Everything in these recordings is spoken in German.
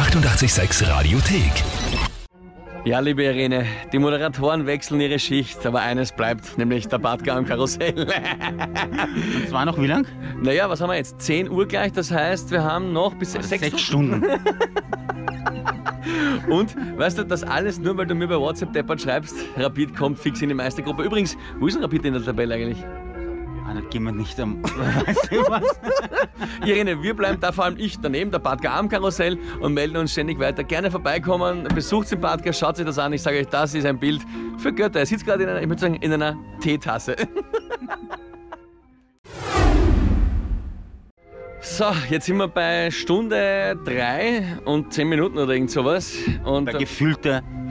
886 Radiothek. Ja, liebe Irene, die Moderatoren wechseln ihre Schicht, aber eines bleibt, nämlich der Badger am Karussell. Und zwar noch wie lang? naja, was haben wir jetzt? 10 Uhr gleich, das heißt, wir haben noch bis 6 Sechs Stunden. Und weißt du, das alles nur, weil du mir bei WhatsApp deppert schreibst, Rapid kommt fix in die Meistergruppe. Übrigens, wo ist denn Rapid in der Tabelle eigentlich? Ah, da gehen wir nicht am. Weißt du was? Irene, wir bleiben da vor allem ich daneben, der Badger am Karussell und melden uns ständig weiter. Gerne vorbeikommen, besucht den Badger, schaut sich das an. Ich sage euch, das ist ein Bild für Götter. Er sitzt gerade in einer, ich würde sagen, in einer Teetasse. So, jetzt sind wir bei Stunde drei und zehn Minuten oder irgend sowas. Und Bei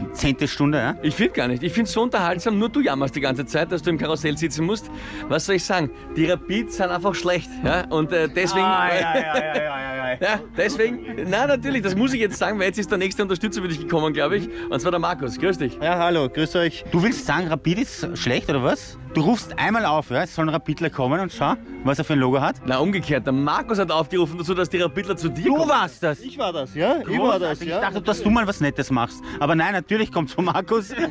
gefühlter zehnte Stunde, ja? ich finde gar nicht. Ich finde es so unterhaltsam. Nur du jammerst die ganze Zeit, dass du im Karussell sitzen musst. Was soll ich sagen? Die Rapids sind einfach schlecht. Ja? Und äh, deswegen. ja, ja, ja, ja, ja. Ja, deswegen, na natürlich, das muss ich jetzt sagen, weil jetzt ist der nächste Unterstützer für dich gekommen, glaube ich. Und zwar der Markus. Grüß dich. Ja, hallo, grüß euch. Du willst sagen, Rapid ist schlecht oder was? Du rufst einmal auf, ja? Es soll ein Rapidler kommen und schau, was er für ein Logo hat. Na, umgekehrt, der Markus hat aufgerufen dazu, dass die Rapidler zu dir Du kommen. warst das! Ich war das, ja? Ich war das, Ich ja? dachte, dass du mal was Nettes machst. Aber nein, natürlich kommt von Markus.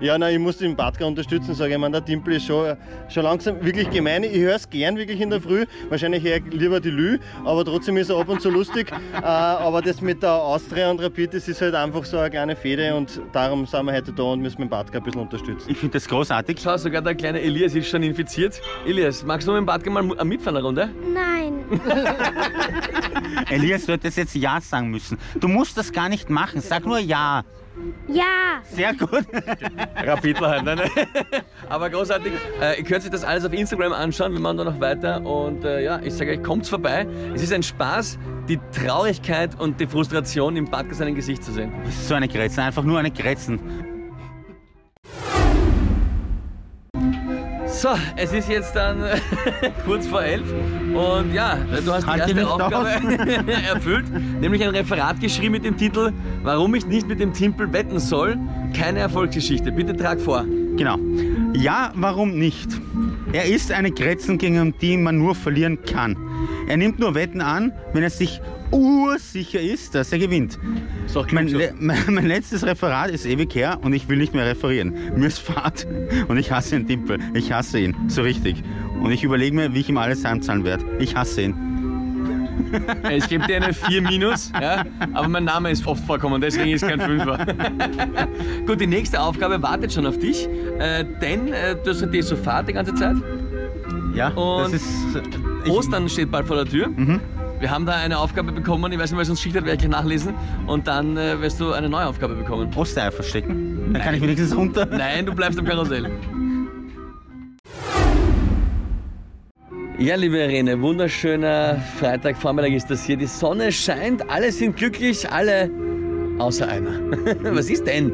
Ja, nein, ich muss den Badger unterstützen, sage ich. Man, der Dimpel ist schon, schon langsam wirklich gemein. Ich höre es gern wirklich in der Früh. Wahrscheinlich eher lieber die Lü, aber trotzdem ist er ab und zu lustig. Äh, aber das mit der Austria und Rapid, das ist halt einfach so eine kleine Fehde und darum sind wir heute da und müssen den Badger ein bisschen unterstützen. Ich finde das großartig. Schau, sogar der kleine Elias ist schon infiziert. Elias, magst du mit dem Badger mal mu- mitfahren eine Runde? Nein. Elias, du hättest jetzt Ja sagen müssen. Du musst das gar nicht machen. Sag nur Ja. Ja. Sehr gut. Rapidler halt, nein, nein. Aber großartig. Äh, ihr könnt sich das alles auf Instagram anschauen, wir machen da noch weiter. Und äh, ja, ich sage euch, kommt's vorbei. Es ist ein Spaß, die Traurigkeit und die Frustration im Badger seinem Gesicht zu sehen. Das ist so eine Grätzen, einfach nur eine Grätzen. So, es ist jetzt dann äh, kurz vor elf und ja, du hast die Halt erste dich nicht Aufgabe erfüllt, nämlich ein Referat geschrieben mit dem Titel Warum ich nicht mit dem Timpel wetten soll. Keine Erfolgsgeschichte. Bitte trag vor. Genau. Ja, warum nicht? Er ist eine Grätzen, gegen die man nur verlieren kann. Er nimmt nur Wetten an, wenn er sich ursicher ist, dass er gewinnt. So, klug Mein, le mein, letztes Referat ist ewig her und ich will nicht mehr referieren. Mir ist Fahrt und ich hasse den Timpel. Ich hasse ihn, so richtig. Und ich überlege mir, wie ich ihm alles heimzahlen werde. Ich hasse ihn. Ich gebe dir eine 4 minus, ja, aber mein Name ist oft vorkommen, deswegen ist kein Fünfer. Gut, die nächste Aufgabe wartet schon auf dich, äh, denn äh, du hast die Fahrt die ganze Zeit. Ja, Und das ist. Ich, Ostern steht bald vor der Tür. Mhm. Wir haben da eine Aufgabe bekommen, ich weiß nicht, es uns Schicht hat, werde ich nachlesen. Und dann äh, wirst du eine neue Aufgabe bekommen. Ostereier verstecken. Dann kann ich wenigstens runter. Nein, du bleibst am Karussell. Ja, liebe Irene, wunderschöner Freitagvormittag ist das hier. Die Sonne scheint, alle sind glücklich, alle außer einer. Was ist denn?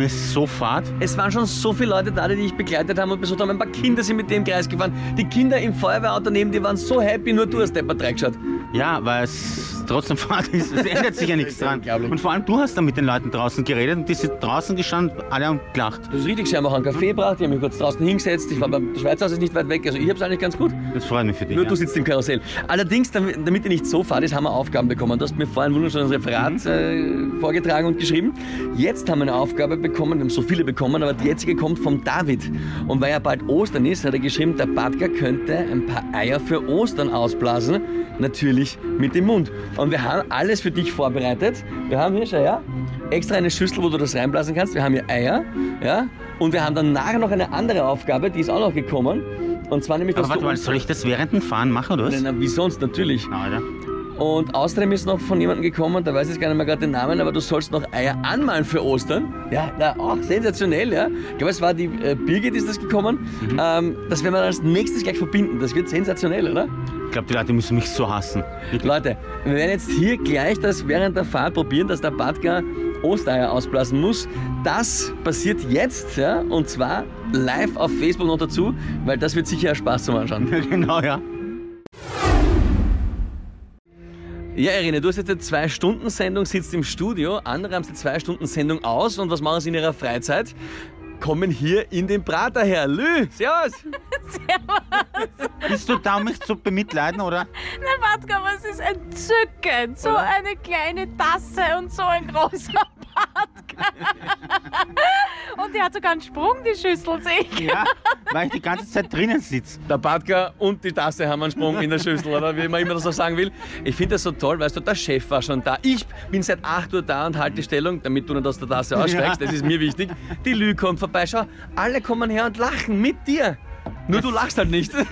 Ist so fad. Es waren schon so viele Leute da, die dich begleitet haben und besucht haben. Ein paar Kinder sind mit dem Kreis gefahren. Die Kinder im Feuerwehrauto neben dir waren so happy, nur du hast deppert reingeschaut. Ja, es trotzdem ist. Es ändert sich ja nichts dran. Und vor allem du hast dann mit den Leuten draußen geredet und die sind draußen gestanden, alle haben gelacht. Das ist richtig, sie haben auch einen Kaffee gebracht, die haben mich kurz draußen hingesetzt. Ich war beim der Schweizer Haus ist nicht weit weg, also ich habe es eigentlich ganz gut. Das freut mich für dich. Nur ja. du sitzt im Karussell. Allerdings, damit, damit ihr nicht so fad ist, haben wir Aufgaben bekommen. Du hast mir vorhin ein wunderschönes Referat äh, vorgetragen und geschrieben. Jetzt haben wir eine Aufgabe bekommen, wir haben so viele bekommen, aber die jetzige kommt vom David. Und weil ja bald Ostern ist, hat er geschrieben, der Badger könnte ein paar Eier für Ostern ausblasen. Natürlich mit dem Mund. Und wir haben alles für dich vorbereitet. Wir haben hier, schau her, extra eine Schüssel, wo du das reinblasen kannst. Wir haben hier Eier, ja. Und wir haben dann nachher noch eine andere Aufgabe, die ist auch noch gekommen. Und zwar nämlich, Aber dass warte mal, soll ich das während dem Fahren machen oder was? na, wie sonst, natürlich. Na, Alter. Und außerdem ist noch von jemandem gekommen, da weiß ich gar nicht mehr gerade den Namen, aber du sollst noch Eier anmalen für Ostern. Ja, na, auch sensationell, ja. Ich glaube, es war die äh, Birgit ist das gekommen. Ähm, das werden wir dann als nächstes gleich verbinden. Das wird sensationell, oder? Ich glaube, die Leute müssen mich so hassen. Wirklich. Leute, wir werden jetzt hier gleich das während der Fahrt probieren, dass der Badger Ostereier ausblasen muss. Das passiert jetzt, ja, und zwar live auf Facebook noch dazu, weil das wird sicher Spaß zum Anschauen. genau, ja. Ja, Irene, du hast jetzt eine Zwei-Stunden-Sendung, sitzt im Studio, andere haben eine Zwei-Stunden-Sendung aus und was machen sie in ihrer Freizeit? Kommen hier in den Prater her. Lü, servus. Bist du da, um mich zu bemitleiden, oder? Nein, Batka, aber es ist entzückend. So eine kleine Tasse und so ein großer. Und die hat sogar einen Sprung, die Schüssel, sehe ich. Ja, weil ich die ganze Zeit drinnen sitze. Der Badka und die Tasse haben einen Sprung in der Schüssel, oder wie man immer das so sagen will. Ich finde das so toll, weißt du, der Chef war schon da. Ich bin seit 8 Uhr da und halte die Stellung, damit du nicht aus der Tasse aussteigst. Das ist mir wichtig. Die Lü kommt vorbei. Schau, alle kommen her und lachen mit dir. Nur du lachst halt nicht.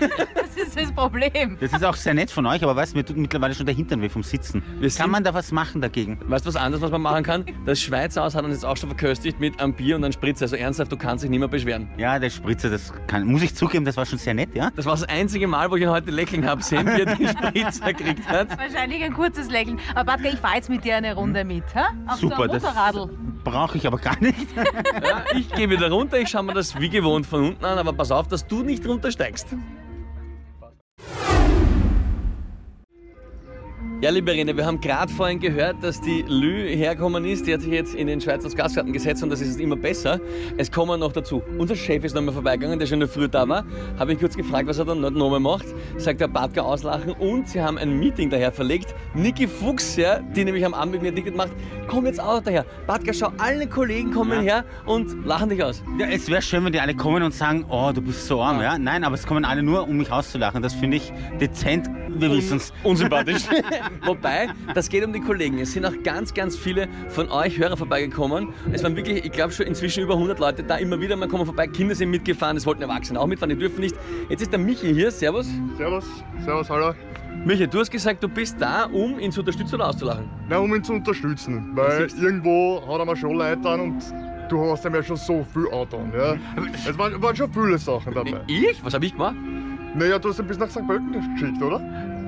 Das ist das Problem. Das ist auch sehr nett von euch, aber weißt du, mir tut mittlerweile schon der Hintern weh vom Sitzen. Wir sind- Kann man da was machen dagegen? Weißt du, was anderes, was man machen kann? Das Schweizer Haus hat uns jetzt auch schon verköstigt mit einem Bier und einem Spritzer. Also ernsthaft, du kannst dich nicht mehr beschweren. Ja, der Spritzer, das kann, muss ich zugeben, das war schon sehr nett, ja? Das war das einzige Mal, wo ich ihn heute lächeln habe sehen, wie er den Spritzer gekriegt hat. Wahrscheinlich ein kurzes Lächeln. Aber Batka, ich fahre jetzt mit dir eine Runde mit. Ha? Auf Super, so einem das Motorradl. brauche ich aber gar nicht. Ja, ich gehe wieder runter, ich schaue mir das wie gewohnt von unten an, aber pass auf, dass du nicht runtersteigst. Ja, liebe Rene, wir haben gerade vorhin gehört, dass die Lü hergekommen ist. Die hat sich jetzt in den Schweizer Gastgarten gesetzt und das ist immer besser. Es kommen noch dazu. Unser Chef ist nochmal vorbeigegangen, der schon in der Früh da war. Habe ich kurz gefragt, was er dann nochmal macht. Sagt der Badka auslachen und sie haben ein Meeting daher verlegt. Niki Fuchs, ja, die nämlich am Abend mit mir ein Ticket macht, komm jetzt auch daher. Badka, schau, alle Kollegen kommen her und lachen dich aus. Ja, es wäre schön, wenn die alle kommen und sagen, oh, du bist so arm, ja? Nein, aber es kommen alle nur, um mich auszulachen. Das finde ich dezent. Wir wissen es. unsympathisch. Wobei, das geht um die Kollegen. Es sind auch ganz, ganz viele von euch Hörer vorbeigekommen. Es waren wirklich, ich glaube schon inzwischen über 100 Leute da. Immer wieder mal kommen vorbei. Kinder sind mitgefahren, es wollten Erwachsene auch mitfahren, die dürfen nicht. Jetzt ist der Michi hier. Servus. Servus, servus, hallo. Michi, du hast gesagt, du bist da, um ihn zu unterstützen oder auszulachen. Na, um ihn zu unterstützen, weil irgendwo hat er mir schon Leid an und du hast ihm ja schon so viel angetan. Ja. Es waren, waren schon viele Sachen dabei. Ich? Was habe ich gemacht? Naja, du hast ihn bis nach St. Pölten geschickt, oder?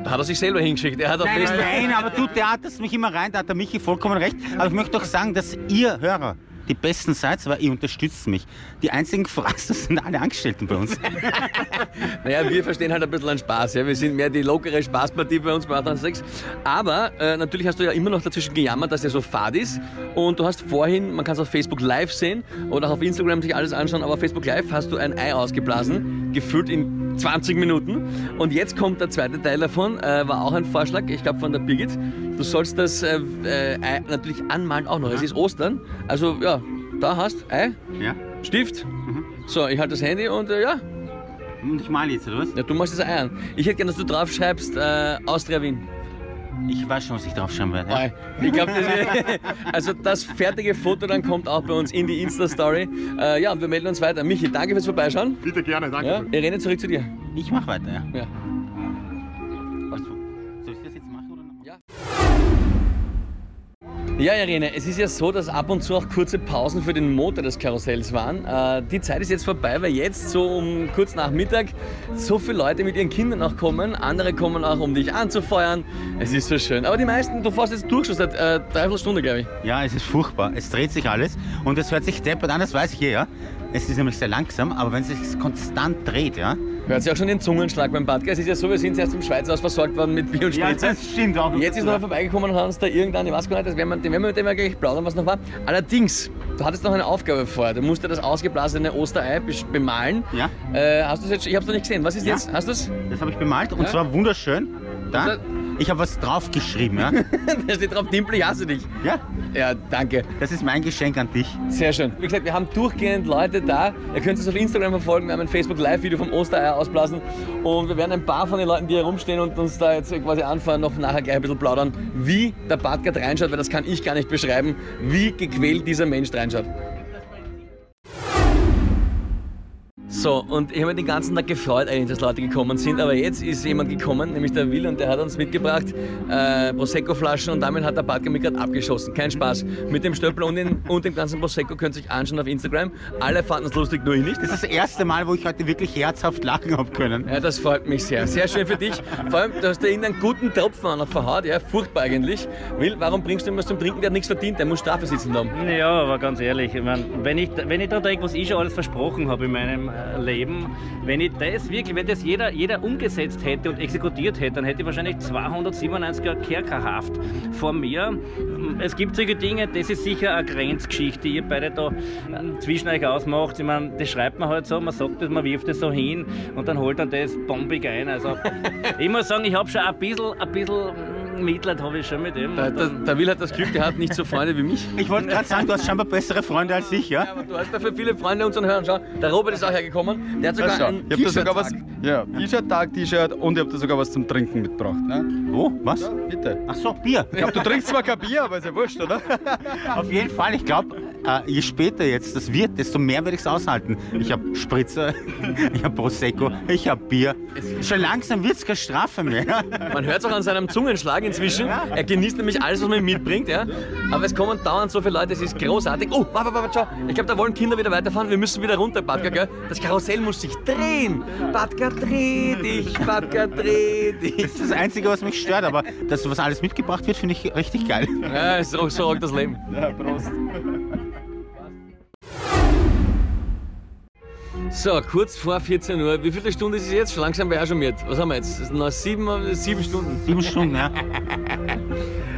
Da hat er sich selber hingeschickt. Er hat Nein, Facebook. nein, aber du theaterst mich immer rein, da hat der Michi vollkommen recht. Aber ich möchte doch sagen, dass ihr Hörer die Besten seid, weil ihr unterstützt mich. Die einzigen Fraster sind alle Angestellten bei uns. Naja, wir verstehen halt ein bisschen einen Spaß. Ja? Wir sind mehr die lockere Spaßpartie bei uns bei 886. Aber äh, natürlich hast du ja immer noch dazwischen gejammert, dass er so fad ist. Und du hast vorhin, man kann es auf Facebook Live sehen oder auch auf Instagram sich alles anschauen, aber auf Facebook Live hast du ein Ei ausgeblasen, gefüllt in 20 Minuten. Und jetzt kommt der zweite Teil davon, äh, war auch ein Vorschlag, ich glaube von der Birgit. Du sollst das äh, äh, Ei natürlich anmalen auch noch. Es ist Ostern, also ja, da hast Ei, Ja? Stift. So, ich halte das Handy und äh, ja, Und ich male jetzt, oder was? ja, du machst das Ei an. Ich hätte gerne, dass du drauf schreibst, äh, Austria Wien. Ich weiß schon, was ich draufschreiben werde. Ja? Ich glaube, das, also das fertige Foto dann kommt auch bei uns in die Insta-Story. Äh, ja, und wir melden uns weiter. Michi, danke fürs Vorbeischauen. Bitte gerne, danke. Ja, Irene, zurück zu dir. Ich mache weiter, ja. Ja. Ja, Irene, es ist ja so, dass ab und zu auch kurze Pausen für den Motor des Karussells waren. Äh, die Zeit ist jetzt vorbei, weil jetzt so um kurz nach Mittag so viele Leute mit ihren Kindern auch kommen. Andere kommen auch, um dich anzufeuern. Es ist so schön. Aber die meisten, du fährst jetzt durch schon seit äh, dreiviertel Stunde, glaube ich. Ja, es ist furchtbar. Es dreht sich alles und es hört sich deppert an, das weiß ich eh, ja. Es ist nämlich sehr langsam, aber wenn es sich konstant dreht, ja. Hört sich auch schon den Zungenschlag beim Badger. Es ist ja so, wir sind erst im Schweizer Haus versorgt worden mit Bier und Spritze. stimmt auch. Jetzt ist noch vorbeigekommen und hat uns da irgendein, ich weiß gar nicht, das werden wir, den werden wir mit dem ja gleich plaudern, was noch war. Allerdings, du hattest noch eine Aufgabe vor. Du musst ja das ausgeblasene Osterei bemalen. Ja. Äh, hast du es jetzt? Ich hab's noch nicht gesehen. Was ist Ja. jetzt? Hast du es? Das habe ich bemalt und Ja? zwar wunderschön. Da. Ich habe was draufgeschrieben, ja. da steht drauf, Dimpel, ich hasse dich. ja, Ja, danke. das ist mein Geschenk an dich. Sehr schön. Wie gesagt, wir haben durchgehend Leute da. Ihr könnt es auf Instagram verfolgen. Wir haben ein Facebook-Live-Video vom Ostereier ausblasen. Und wir werden ein paar von den Leuten, die hier rumstehen und uns da jetzt quasi anfahren, noch nachher gleich ein bisschen plaudern, wie der Badgard reinschaut, weil das kann ich gar nicht beschreiben, wie gequält dieser Mensch reinschaut. So, und ich habe mich den ganzen Tag gefreut, eigentlich, dass Leute gekommen sind. Aber jetzt ist jemand gekommen, nämlich der Will, und der hat uns mitgebracht äh, Prosecco-Flaschen und damit hat der Badger mich gerade abgeschossen. Kein Spaß. Mit dem Stöppel und, den, und dem ganzen Prosecco könnt ihr euch anschauen auf Instagram. Alle fanden es lustig, nur ich nicht. Das ist das erste Mal, wo ich heute wirklich herzhaft lachen habe können. Ja, das freut mich sehr. Sehr schön für dich. Vor allem, du hast da irgendeinen guten Tropfen an der verhaut. Ja, furchtbar eigentlich. Will, warum bringst du ihm was zum Trinken? Der hat nichts verdient. Der muss Strafe sitzen haben. Ja, aber ganz ehrlich, ich mein, wenn ich, wenn ich da denke, was ich schon alles versprochen habe in meinem äh, leben. Wenn ich das wirklich, wenn das jeder, jeder umgesetzt hätte und exekutiert hätte, dann hätte ich wahrscheinlich 297er Kerkerhaft vor mir. Es gibt solche Dinge, das ist sicher eine Grenzgeschichte, die ihr beide da äh, zwischen euch ausmacht. Ich meine, das schreibt man halt so, man sagt das, man wirft das so hin und dann holt dann das bombig ein. Also ich muss sagen, ich habe schon ein bisschen, ein bisschen Mitleid habe ich schon mit dem. Der, der, der Will hat das Glück gehabt, nicht so Freunde wie mich. Ich wollte gerade sagen, du hast scheinbar bessere Freunde als ich, ja? Ja, aber du hast dafür viele Freunde unseren Hören. Schau, der Robert ist auch hergekommen. Der hat sogar schau, ein ich hab da sogar was. T-Shirt-Tag. Ja, T-Shirt-Tag, T-Shirt und ich hab da sogar was zum Trinken mitgebracht. Ne? Wo? Was? Ja, bitte. Ach so, Bier. Ich glaub, du trinkst zwar kein Bier, aber ist ja wurscht, oder? Auf jeden Fall, ich glaube, äh, je später jetzt das wird, desto mehr werde ich es aushalten. Ich habe Spritzer, ich habe Prosecco, ich habe Bier. Schon langsam wird es keine Strafe mehr. Man hört es auch an seinem Zungenschlag inzwischen. Er genießt nämlich alles, was man mitbringt. Ja? Aber es kommen dauernd so viele Leute, es ist großartig. Oh, warte, warte, schau. Ich glaube, da wollen Kinder wieder weiterfahren. Wir müssen wieder runter, Batka, gell? Das Karussell muss sich drehen. Batka, dreh dich, Batka, dreh dich. Das ist das Einzige, was mich stört, aber das, was alles mitgebracht wird, finde ich richtig geil. Ja, so, so rockt das Leben. Ja, Prost. So, kurz vor 14 Uhr. Wie viele Stunden ist es jetzt? Schon langsam wäre auch schon mit. Was haben wir jetzt? Noch sieben, sieben Stunden. Sieben Stunden, ja.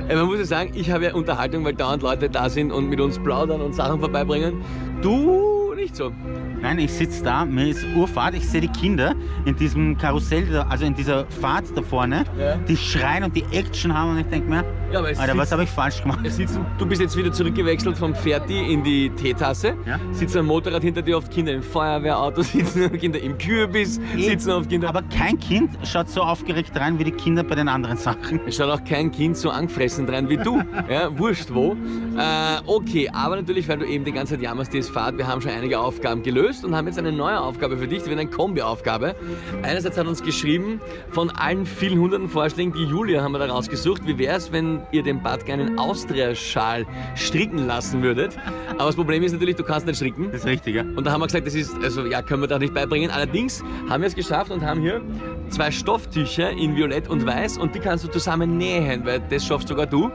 Ey, man muss ja sagen, ich habe ja Unterhaltung, weil dauernd Leute da sind und mit uns plaudern und Sachen vorbeibringen. Du nicht so. Nein, ich sitze da, mir ist Urfahrt, ich sehe die Kinder in diesem Karussell, da- also in dieser Fahrt da vorne, Ja. die schreien und die Action haben und ich denke mir, Ja, es Alter, was sitzt- habe ich falsch gemacht? Es sitzen, du bist jetzt wieder zurückgewechselt vom Ferti in die Teetasse. Ja. Sitzen am Motorrad hinter dir oft Kinder im Feuerwehrauto, sitzen Kinder im Kürbis, sitzen oft Kinder. Aber kein Kind schaut so aufgeregt rein wie die Kinder bei den anderen Sachen. Es schaut auch kein Kind so angefressen rein wie du. Ja, wurscht wo. Äh, okay, aber natürlich, weil du eben die ganze Zeit jammerst, die ist Fahrt. Wir haben schon einige Aufgaben gelöst und haben jetzt eine neue Aufgabe für dich. Die wird eine Kombi-Aufgabe. Einerseits hat uns geschrieben, von allen vielen hunderten Vorschlägen, die Julia haben wir da rausgesucht, wie wäre es, wenn ihr dem Bad einen Austria-Schal stricken lassen würdet. Aber das Problem ist natürlich, du kannst nicht stricken. Das ist richtig, ja. Und da haben wir gesagt, das ist, also ja, können wir da nicht beibringen. Allerdings haben wir es geschafft und haben hier zwei Stofftücher in Violett und Weiß und die kannst du zusammen nähen, weil das schaffst sogar du.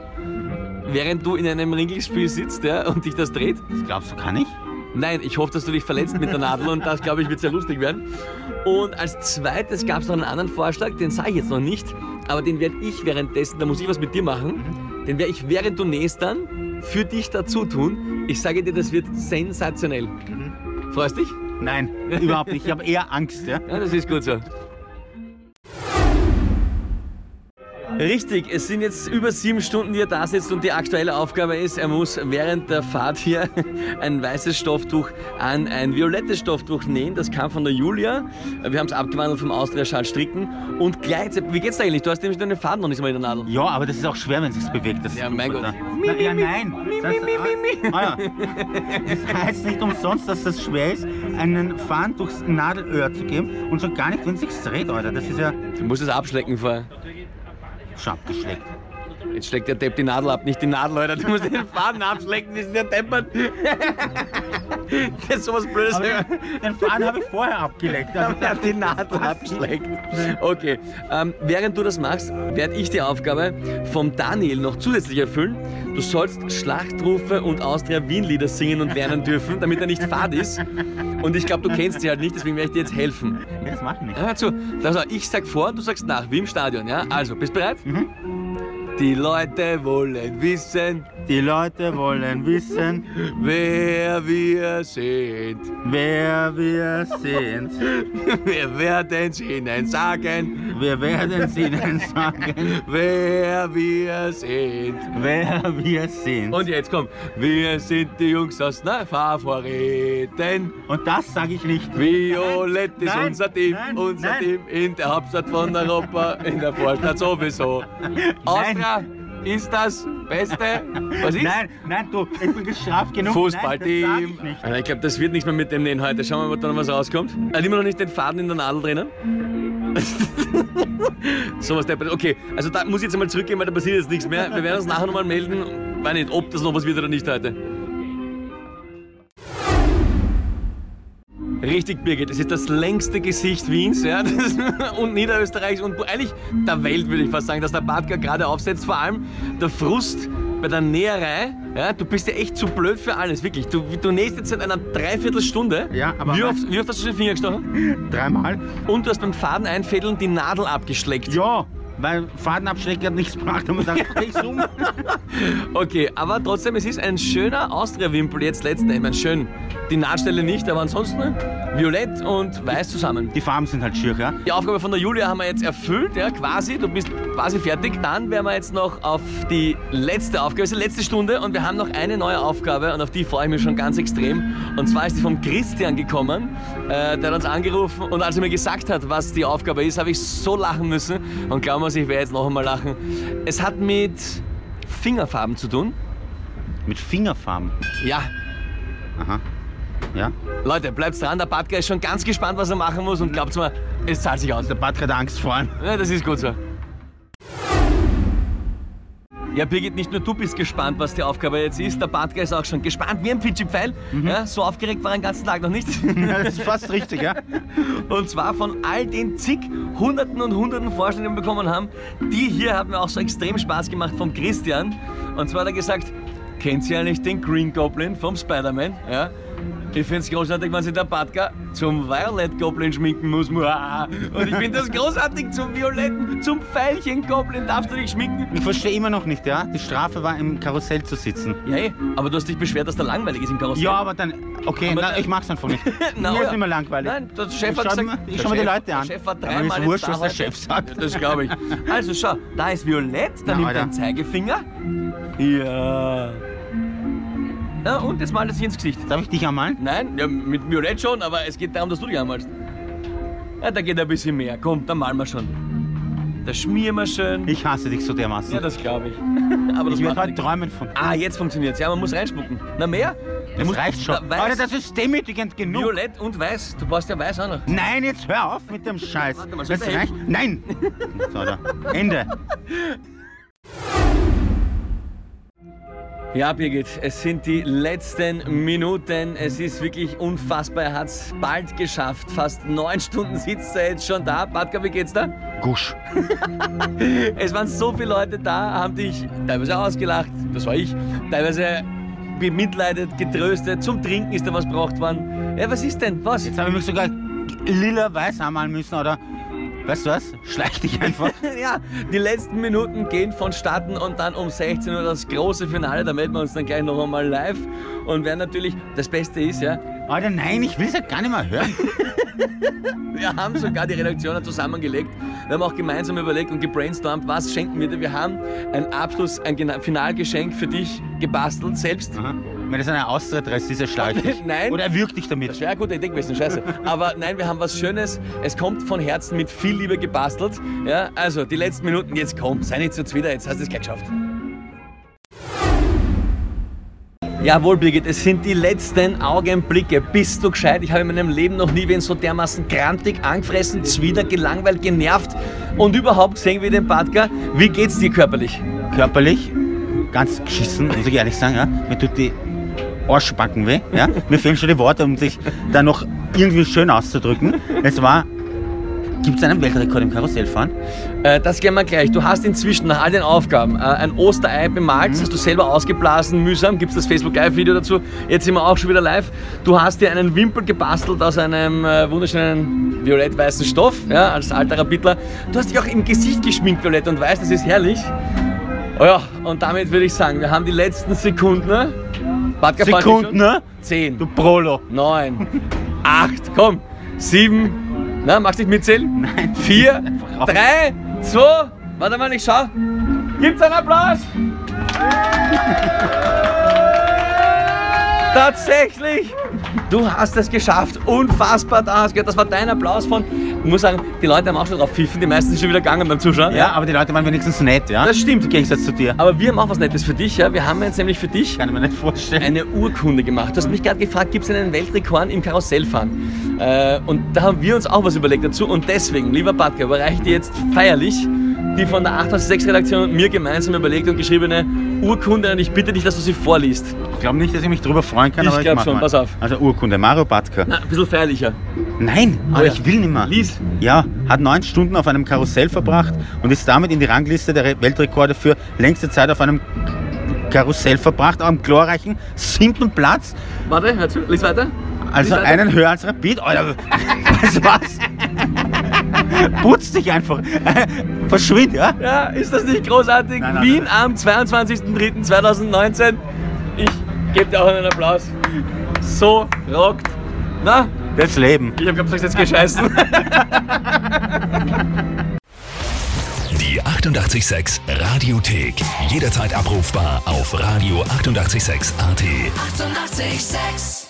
Während du in einem Ringelspiel sitzt ja, und dich das dreht. Das glaubst du, kann ich? Nein, ich hoffe, dass du dich verletzt mit der Nadel und das, glaube ich, wird sehr lustig werden. Und als zweites gab es noch einen anderen Vorschlag, den sage ich jetzt noch nicht, aber den werde ich währenddessen, da muss ich was mit dir machen, den werde ich während du nähst dann für dich dazu tun. Ich sage dir, das wird sensationell. Freust dich? Nein, überhaupt nicht. Ich habe eher Angst, ja. Ja, das ist gut so. Richtig, es sind jetzt über sieben Stunden, die er da sitzt und die aktuelle Aufgabe ist, er muss während der Fahrt hier ein weißes Stofftuch an ein violettes Stofftuch nähen. Das kam von der Julia. Wir haben es abgewandelt vom Austria-Schal stricken. Und gleichzeitig, wie geht's dir eigentlich? Du hast nämlich deine Faden noch nicht mal in der Nadel. Ja, aber das ist auch schwer, wenn es sich bewegt. Das Ja, mein Gott. Na, ja, nein. Das heißt, ah, ja. Das heißt nicht umsonst, dass das schwer ist, einen Faden durchs Nadelöhr zu geben und schon gar nicht, wenn es sich dreht, Alter. Das ist ja Du musst es abschlecken vorher. Schon abgeschleckt. Jetzt schlägt der Depp die Nadel ab, nicht die Nadel, Alter. Du musst den Faden abschlecken, das ist der Deppert. Das ist sowas Blödes. Den, den Faden habe ich vorher abgeleckt. Also, Er hat die Nadel abgeschleckt. Okay, ähm, während du das machst, werde ich die Aufgabe vom Daniel noch zusätzlich erfüllen. Du sollst Schlachtrufe und Austria-Wien-Lieder singen und lernen dürfen, damit er nicht fad ist. Und ich glaube, du kennst sie halt nicht, deswegen werde ich dir jetzt helfen. ja, das mache ich nicht. Ja, hör zu. Also, ich sag vor, du sagst nach, wie im Stadion, ja? Also, bist bereit? Die Leute wollen wissen, Die Leute wollen wissen, wer wir sind. wer wir sind. Wir werden es ihnen sagen, Wir werden es ihnen sagen, wer wir sind. wer wir sind. Und jetzt komm, wir sind die Jungs aus Favoriten. Und das sage ich nicht. Violett ist Nein, unser Team, nein, unser nein. Team in der Hauptstadt von Europa, in der Vorstadt sowieso. Austria ist das Beste. Was ist? Nein, nein, du, ich bin gestraft genug. Fußballteam. Nein, ich nicht. Ich glaube, das wird nichts mehr mit dem Nähen heute. Schauen wir mal, ob da noch was rauskommt. Er hat immer noch nicht den Faden in der Nadel drinnen. so was der. Okay, also da muss ich jetzt einmal zurückgehen, weil da passiert jetzt nichts mehr. Wir werden uns nachher nochmal melden. Weiß nicht, ob das noch was wird oder nicht heute. Richtig, Birgit. Das ist das längste Gesicht Wiens ja, das, und Niederösterreichs und eigentlich der Welt, würde ich fast sagen, dass der Badger gerade aufsetzt. Vor allem der Frust bei der Näherei. Ja, du bist ja echt zu blöd für alles, wirklich. Du, du nähst jetzt seit einer Dreiviertelstunde. Ja, aber- Wie oft, wie oft hast du den Finger gestochen? Dreimal. Und du hast beim Faden einfädeln die Nadel abgeschleckt. Ja, weil Fadenabschläge hat nichts gebracht. Und man sagt, dreh ich's um. Okay, aber trotzdem, es ist ein schöner Austria-Wimpel jetzt letzten Endes. Ich schön. Die Nahtstelle nicht, aber ansonsten violett und weiß zusammen. Die Farben sind halt schier, ja? Die Aufgabe von der Julia haben wir jetzt erfüllt, ja, quasi. Du bist quasi fertig. Dann werden wir jetzt noch auf die letzte Aufgabe, das ist die letzte Stunde und wir haben noch eine neue Aufgabe und auf die freue ich mich schon ganz extrem. Und zwar ist die vom Christian gekommen, äh, der hat uns angerufen und als er mir gesagt hat, was die Aufgabe ist, habe ich so lachen müssen. Und glauben wir, ich werde jetzt noch einmal lachen. Es hat mit Fingerfarben zu tun. Mit Fingerfarben. Ja, Aha. Ja? Leute, bleibt dran, der Badger ist schon ganz gespannt, was er machen muss und glaubt mir, es zahlt sich aus. Der Bad hat Angst vor allem. Ja, das ist gut so. Ja, Birgit, nicht nur du bist gespannt, was die Aufgabe jetzt ist, der Badger ist auch schon gespannt wie ein Fidschi-Pfeil. Ja, so aufgeregt war er den ganzen Tag noch nicht. Das ist fast richtig, ja? Und zwar von all den zig Hunderten und Hunderten Vorstellungen bekommen haben. Die hier haben mir auch so extrem Spaß gemacht vom Christian. Und zwar hat er gesagt, kennt ihr eigentlich den Green Goblin vom Spider-Man? Ja. Ich finde es großartig, wenn sich der Badger zum Violet Goblin schminken muss. Und ich finde das großartig zum Violetten, zum Pfeilchen Goblin darfst du dich schminken. Ich verstehe immer noch nicht, ja? Die Strafe war im Karussell zu sitzen. Ja, eh, aber du hast dich beschwert, dass der langweilig ist im Karussell. Ja, aber dann. Okay, Aber na, da- ich mach's einfach nicht. Na, Mir ja. ist nicht mehr langweilig. Nein, der Chef Ich hat schau gesagt. ich schau mir die Leute an. Der Chef war Aber dreimal ist jetzt wurscht, was der. Chef sagt. Das glaube ich. Also schau, da ist Violett, da Na, nimmt Alter. dein Zeigefinger. Ja. Ja, und jetzt malt er sich ins Gesicht. Darf ich dich anmalen? Nein, ja, mit Violett schon, aber es geht darum, dass du dich anmalst. Ja, da geht ein bisschen mehr. Komm, dann malen wir schon. Da schmieren wir schön. Ich hasse dich so dermaßen. Ja, das glaube ich. Aber das ich werde nichts. träumen von. Ah, jetzt funktioniert's. Ja, man muss reinspucken. Na mehr? Das musst- reicht schon. Weiß, Alter, das ist demütigend genug. Violett und weiß. Du brauchst ja weiß auch noch. Nein, jetzt hör auf mit dem Scheiß. Warte mal, das ich reicht. Nein! So, da. Ende. Ja, Birgit, es sind die letzten Minuten. Es ist wirklich unfassbar. Er hat es bald geschafft. Fast neun Stunden sitzt er jetzt schon da. Badka, wie geht's da? Gusch. Es waren so viele Leute da, haben dich teilweise ausgelacht, das war ich, teilweise bemitleidet, getröstet. Zum Trinken ist da was braucht worden. Ja, was ist denn? Was? Jetzt habe ich mich sogar lila-weiß anmalen müssen, oder? Weißt du was? Schleich dich einfach. Ja, die letzten Minuten gehen vonstatten und dann um 16 Uhr das große Finale. Da melden wir uns dann gleich noch einmal live. Und wer natürlich das Beste ist, ja, Alter, nein, ich will es ja gar nicht mehr hören. wir haben sogar die Redaktion zusammengelegt. Wir haben auch gemeinsam überlegt und gebrainstormt, was schenken wir dir. Wir haben ein Abschluss, ein Finalgeschenk für dich gebastelt, selbst. Aha. Wenn das eine Austrittrest ist, erschlag ich dich. Nein. Oder er wirkt dich Das damit. wäre eine gute Idee gewesen, scheiße. Aber nein, wir haben was Schönes. Es kommt von Herzen mit viel Liebe gebastelt. Ja, also die letzten Minuten, jetzt komm, sei nicht so zwider, jetzt hast du es gleich geschafft. Jawohl, Birgit, es sind die letzten Augenblicke. Bist du gescheit? Ich habe in meinem Leben noch nie wen so dermaßen grantig, angefressen, zwider, gelangweilt, genervt und überhaupt gesehen wie den Badger. Wie geht's dir körperlich? Körperlich ganz geschissen, muss ich ehrlich sagen. Ja? Mir tut die Arschbacken weh. Ja? Mir fehlen schon die Worte, um sich da noch irgendwie schön auszudrücken. Es war. Gibt es einen Weltrekord im Karussellfahren? Äh, das gehen wir gleich. Du hast inzwischen nach all den Aufgaben äh, ein Osterei bemalt, das hast du selber ausgeblasen, mühsam. Gibt es das Facebook Live-Video dazu? Jetzt sind wir auch schon wieder live. Du hast dir einen Wimpel gebastelt aus einem äh, wunderschönen violett-weißen Stoff, ja, als alter Rapidler. Du hast dich auch im Gesicht geschminkt, violett und weiß, das ist herrlich. Oh ja, und damit würde ich sagen, wir haben die letzten Sekunden. ne? Sich Sekunden, ne? Zehn, Du Prolo. neun, acht, komm, sieben, na, magst du nicht mitzählen? Nein. Vier, drei, zwei, warte mal, ich schau. Gibt's einen Applaus? Tatsächlich! Du hast es geschafft. Unfassbar, da hast du gehört. Das war dein Applaus von. Ich muss sagen, die Leute haben auch schon drauf pfiffen. Die meisten sind schon wieder gegangen beim Zuschauen. Ja, aber die Leute waren wenigstens nett, ja? Das stimmt. Im Gegensatz zu dir. Aber wir haben auch was Nettes für dich. Ja? Wir haben jetzt nämlich für dich Kann ich mir nicht vorstellen. eine Urkunde gemacht. Du hast mich gerade gefragt, gibt es einen Weltrekord im Karussellfahren? Äh, und da haben wir uns auch was überlegt dazu. Und deswegen, lieber Badger, überreiche ich dir jetzt feierlich die von der 886-Redaktion und mir gemeinsam überlegt und geschriebene Urkunde und ich bitte dich, dass du sie vorliest. Ich glaube nicht, dass ich mich darüber freuen kann, Ich aber glaub mach schon, mal. pass auf. Also Urkunde, Mario Batka. Na, ein bisschen feierlicher. Nein, aber Ah, ja. ich will nicht mehr. Lies. Ja, hat neun Stunden auf einem Karussell verbracht und ist damit in die Rangliste der Re- Weltrekorde für längste Zeit auf einem Karussell verbracht, am glorreichen siebten Platz. Warte, hör zu, lies weiter. Also Lies weiter. einen höher als Rapid. Alter, was? Putz dich einfach. Verschwind, ja? Ja, ist das nicht großartig? Nein, nein, Wien nein. am 22.03.2019. Ich gebe dir auch einen Applaus. So rockt. Na, Das Leben. ich habe gesagt, jetzt gescheißen. Die 886 Radiothek. Jederzeit abrufbar auf radio886.at. 886! 886